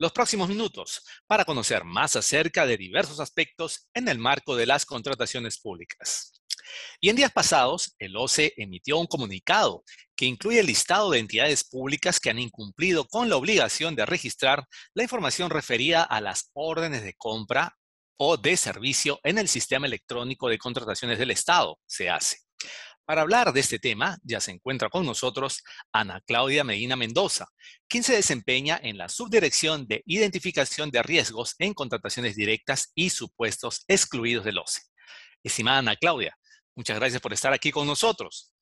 los próximos minutos para conocer más acerca de diversos aspectos en el marco de las contrataciones públicas. Y en días pasados, el OCE emitió un comunicado que incluye el listado de entidades públicas que han incumplido con la obligación de registrar la información referida a las órdenes de compra o de servicio en el sistema electrónico de contrataciones del Estado, se hace. Para hablar de este tema, ya se encuentra con nosotros Ana Claudia Medina Mendoza, quien se desempeña en la Subdirección de Identificación de Riesgos en Contrataciones Directas y Supuestos Excluidos del OCE. Estimada Ana Claudia, muchas gracias por estar aquí con nosotros.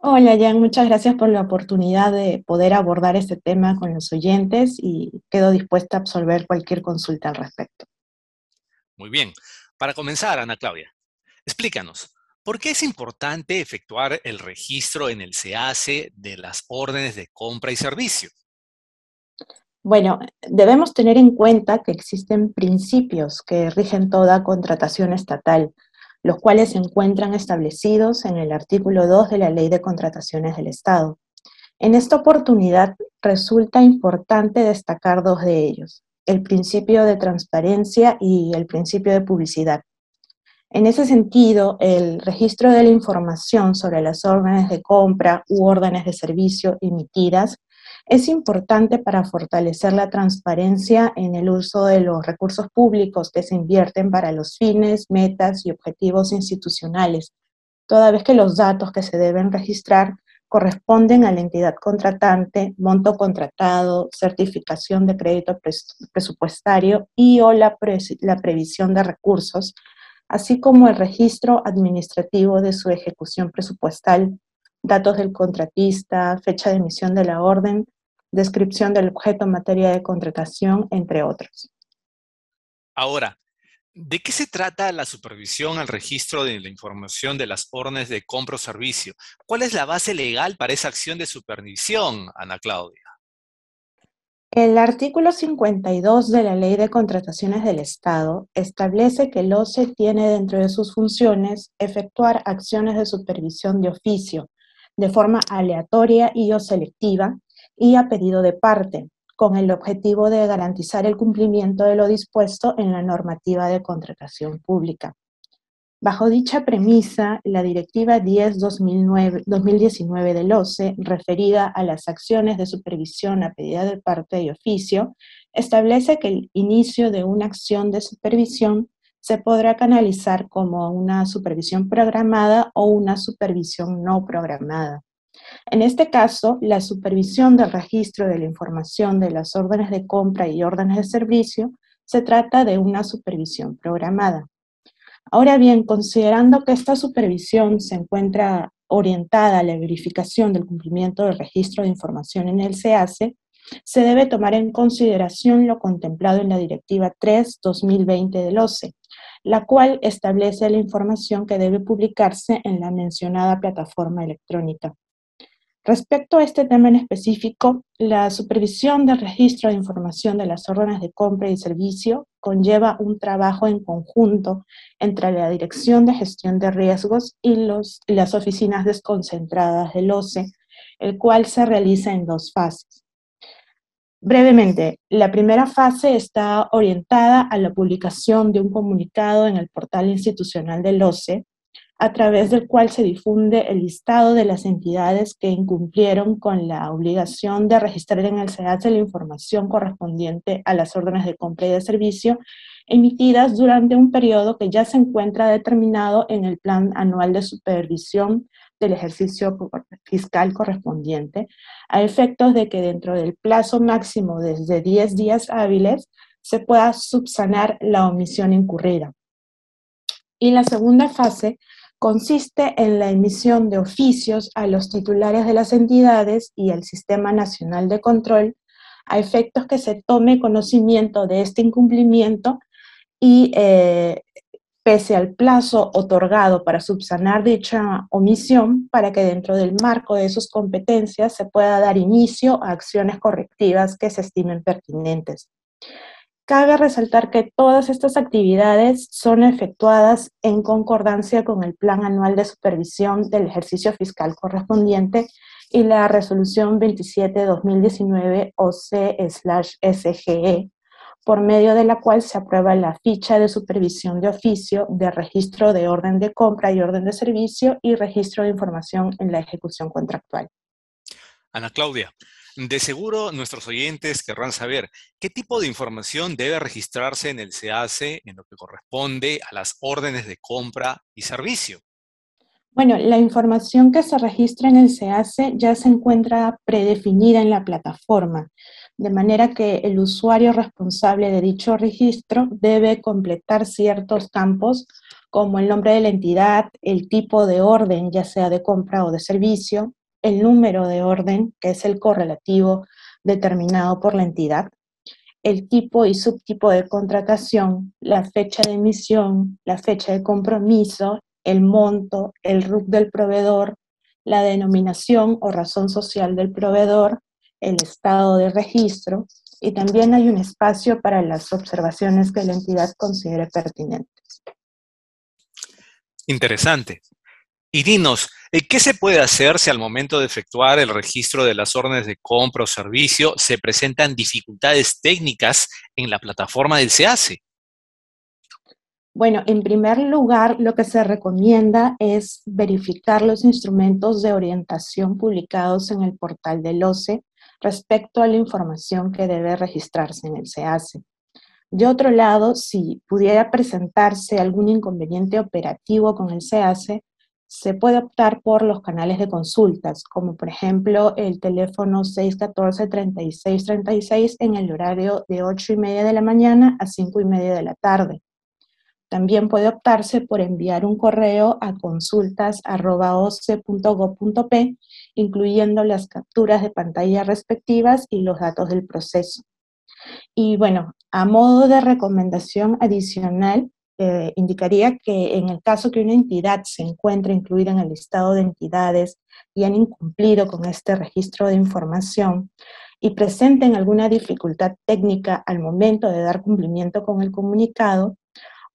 Hola Jan, muchas gracias por la oportunidad de poder abordar este tema con los oyentes y quedo dispuesta a absolver cualquier consulta al respecto. Muy bien. Para comenzar, Ana Claudia, explícanos, ¿Por qué es importante efectuar el registro en el SEACE de las órdenes de compra y servicio? Bueno, debemos tener en cuenta que existen principios que rigen toda contratación estatal, los cuales se encuentran establecidos en el artículo 2 de la Ley de Contrataciones del Estado. En esta oportunidad resulta importante destacar dos de ellos, el principio de transparencia y el principio de publicidad. En ese sentido, el registro de la información sobre las órdenes de compra u órdenes de servicio emitidas es importante para fortalecer la transparencia en el uso de los recursos públicos que se invierten para los fines, metas y objetivos institucionales, toda vez que los datos que se deben registrar corresponden a la entidad contratante, monto contratado, certificación de crédito presupuestario y o la, la previsión de recursos así como el registro administrativo de su ejecución presupuestal, datos del contratista, fecha de emisión de la orden, descripción del objeto en materia de contratación, entre otros. Ahora, ¿de qué se trata la supervisión al registro de la información de las órdenes de compra o servicio? ¿Cuál es la base legal para esa acción de supervisión, Ana Claudia? El artículo 52 de la Ley de Contrataciones del Estado establece que el OCE tiene dentro de sus funciones efectuar acciones de supervisión de oficio, de forma aleatoria y o selectiva, y a pedido de parte, con el objetivo de garantizar el cumplimiento de lo dispuesto en la normativa de contratación pública. Bajo dicha premisa, la Directiva 10-2019 del OCE, referida a las acciones de supervisión a pedida de parte y oficio, establece que el inicio de una acción de supervisión se podrá canalizar como una supervisión programada o una supervisión no programada. En este caso, la supervisión del registro de la información de las órdenes de compra y órdenes de servicio se trata de una supervisión programada. Ahora bien, considerando que esta supervisión se encuentra orientada a la verificación del cumplimiento del registro de información en el SEACE, se debe tomar en consideración lo contemplado en la Directiva 3-2020 del OCE, la cual establece la información que debe publicarse en la mencionada plataforma electrónica. Respecto a este tema en específico, la supervisión del registro de información de las órdenes de compra y servicio conlleva un trabajo en conjunto entre la Dirección de Gestión de Riesgos y las oficinas desconcentradas del OCE, el cual se realiza en dos fases. Brevemente, la primera fase está orientada a la publicación de un comunicado en el portal institucional del OCE, a través del cual se difunde el listado de las entidades que incumplieron con la obligación de registrar en el SEAT la información correspondiente a las órdenes de compra y de servicio emitidas durante un periodo que ya se encuentra determinado en el Plan Anual de Supervisión del ejercicio fiscal correspondiente, a efectos de que dentro del plazo máximo desde 10 días hábiles se pueda subsanar la omisión incurrida. Y la segunda fase consiste en la emisión de oficios a los titulares de las entidades y al Sistema Nacional de Control a efectos que se tome conocimiento de este incumplimiento y eh, pese al plazo otorgado para subsanar dicha omisión, para que dentro del marco de sus competencias se pueda dar inicio a acciones correctivas que se estimen pertinentes. Cabe resaltar que todas estas actividades son efectuadas en concordancia con el Plan Anual de Supervisión del Ejercicio Fiscal correspondiente y la Resolución 27-2019 OC-SGE, por medio de la cual se aprueba la ficha de supervisión de oficio de registro de orden de compra y orden de servicio y registro de información en la ejecución contractual. Ana Claudia, de seguro nuestros oyentes querrán saber qué tipo de información debe registrarse en el SEACE en lo que corresponde a las órdenes de compra y servicio. Bueno, la información que se registra en el SEACE ya se encuentra predefinida en la plataforma, de manera que el usuario responsable de dicho registro debe completar ciertos campos como el nombre de la entidad, el tipo de orden, ya sea de compra o de servicio, el número de orden, que es el correlativo determinado por la entidad, el tipo y subtipo de contratación, la fecha de emisión, la fecha de compromiso, el monto, el RUC del proveedor, la denominación o razón social del proveedor, el estado de registro y también hay un espacio para las observaciones que la entidad considere pertinentes. Interesante. Y dinos, ¿qué se puede hacer si al momento de efectuar el registro de las órdenes de compra o servicio se presentan dificultades técnicas en la plataforma del SEACE? Bueno, en primer lugar, lo que se recomienda es verificar los instrumentos de orientación publicados en el portal del OCE respecto a la información que debe registrarse en el SEACE. De otro lado, si pudiera presentarse algún inconveniente operativo con el SEACE, se puede optar por los canales de consultas, como por ejemplo el teléfono 614-3636 en el horario de 8 y media de la mañana a 5 y media de la tarde. También puede optarse por enviar un correo a consultas.oce.gov.p, incluyendo las capturas de pantalla respectivas y los datos del proceso. Y bueno, a modo de recomendación adicional, eh, indicaría que en el caso que una entidad se encuentre incluida en el listado de entidades y han incumplido con este registro de información y presenten alguna dificultad técnica al momento de dar cumplimiento con el comunicado,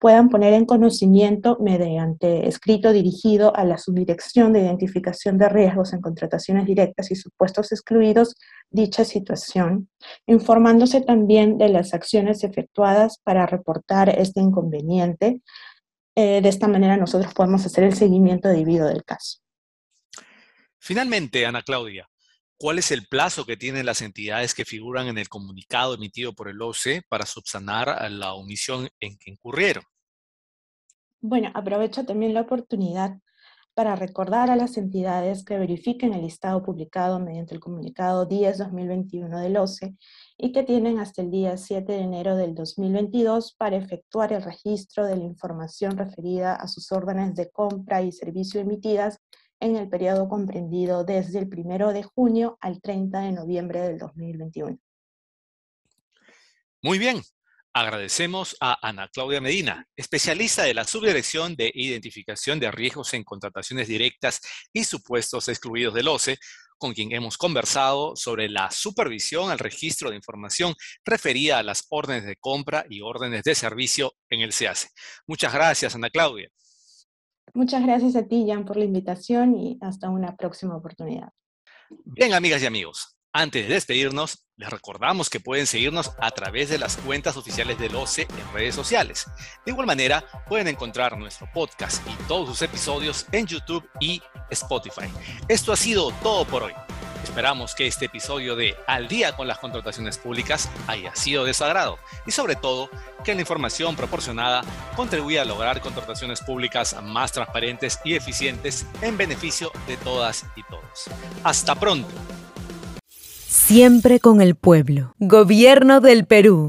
puedan poner en conocimiento mediante escrito dirigido a la Subdirección de Identificación de Riesgos en Contrataciones Directas y Supuestos Excluidos dicha situación, informándose también de las acciones efectuadas para reportar este inconveniente. Eh, de esta manera nosotros podemos hacer el seguimiento debido del caso. Finalmente, Ana Claudia, ¿cuál es el plazo que tienen las entidades que figuran en el comunicado emitido por el OCE para subsanar la omisión en que incurrieron? Bueno, aprovecho también la oportunidad para recordar a las entidades que verifiquen el listado publicado mediante el comunicado 10-2021 del OCE y que tienen hasta el día 7 de enero del 2022 para efectuar el registro de la información referida a sus órdenes de compra y servicio emitidas en el periodo comprendido desde el 1 de junio al 30 de noviembre del 2021. Muy bien, Agradecemos a Ana Claudia Medina, especialista de la Subdirección de Identificación de Riesgos en Contrataciones Directas y Supuestos Excluidos del OCE, con quien hemos conversado sobre la supervisión al registro de información referida a las órdenes de compra y órdenes de servicio en el SEACE. Muchas gracias, Ana Claudia. Muchas gracias a ti, Jan, por la invitación y hasta una próxima oportunidad. Bien, amigas y amigos, antes de despedirnos, les recordamos que pueden seguirnos a través de las cuentas oficiales del OCE en redes sociales. De igual manera, pueden encontrar nuestro podcast y todos sus episodios en YouTube y Spotify. Esto ha sido todo por hoy. Esperamos que este episodio de Al día con las contrataciones públicas haya sido de su agrado y sobre todo que la información proporcionada contribuya a lograr contrataciones públicas más transparentes y eficientes en beneficio de todas y todos. Hasta pronto. Siempre con el pueblo. Gobierno del Perú.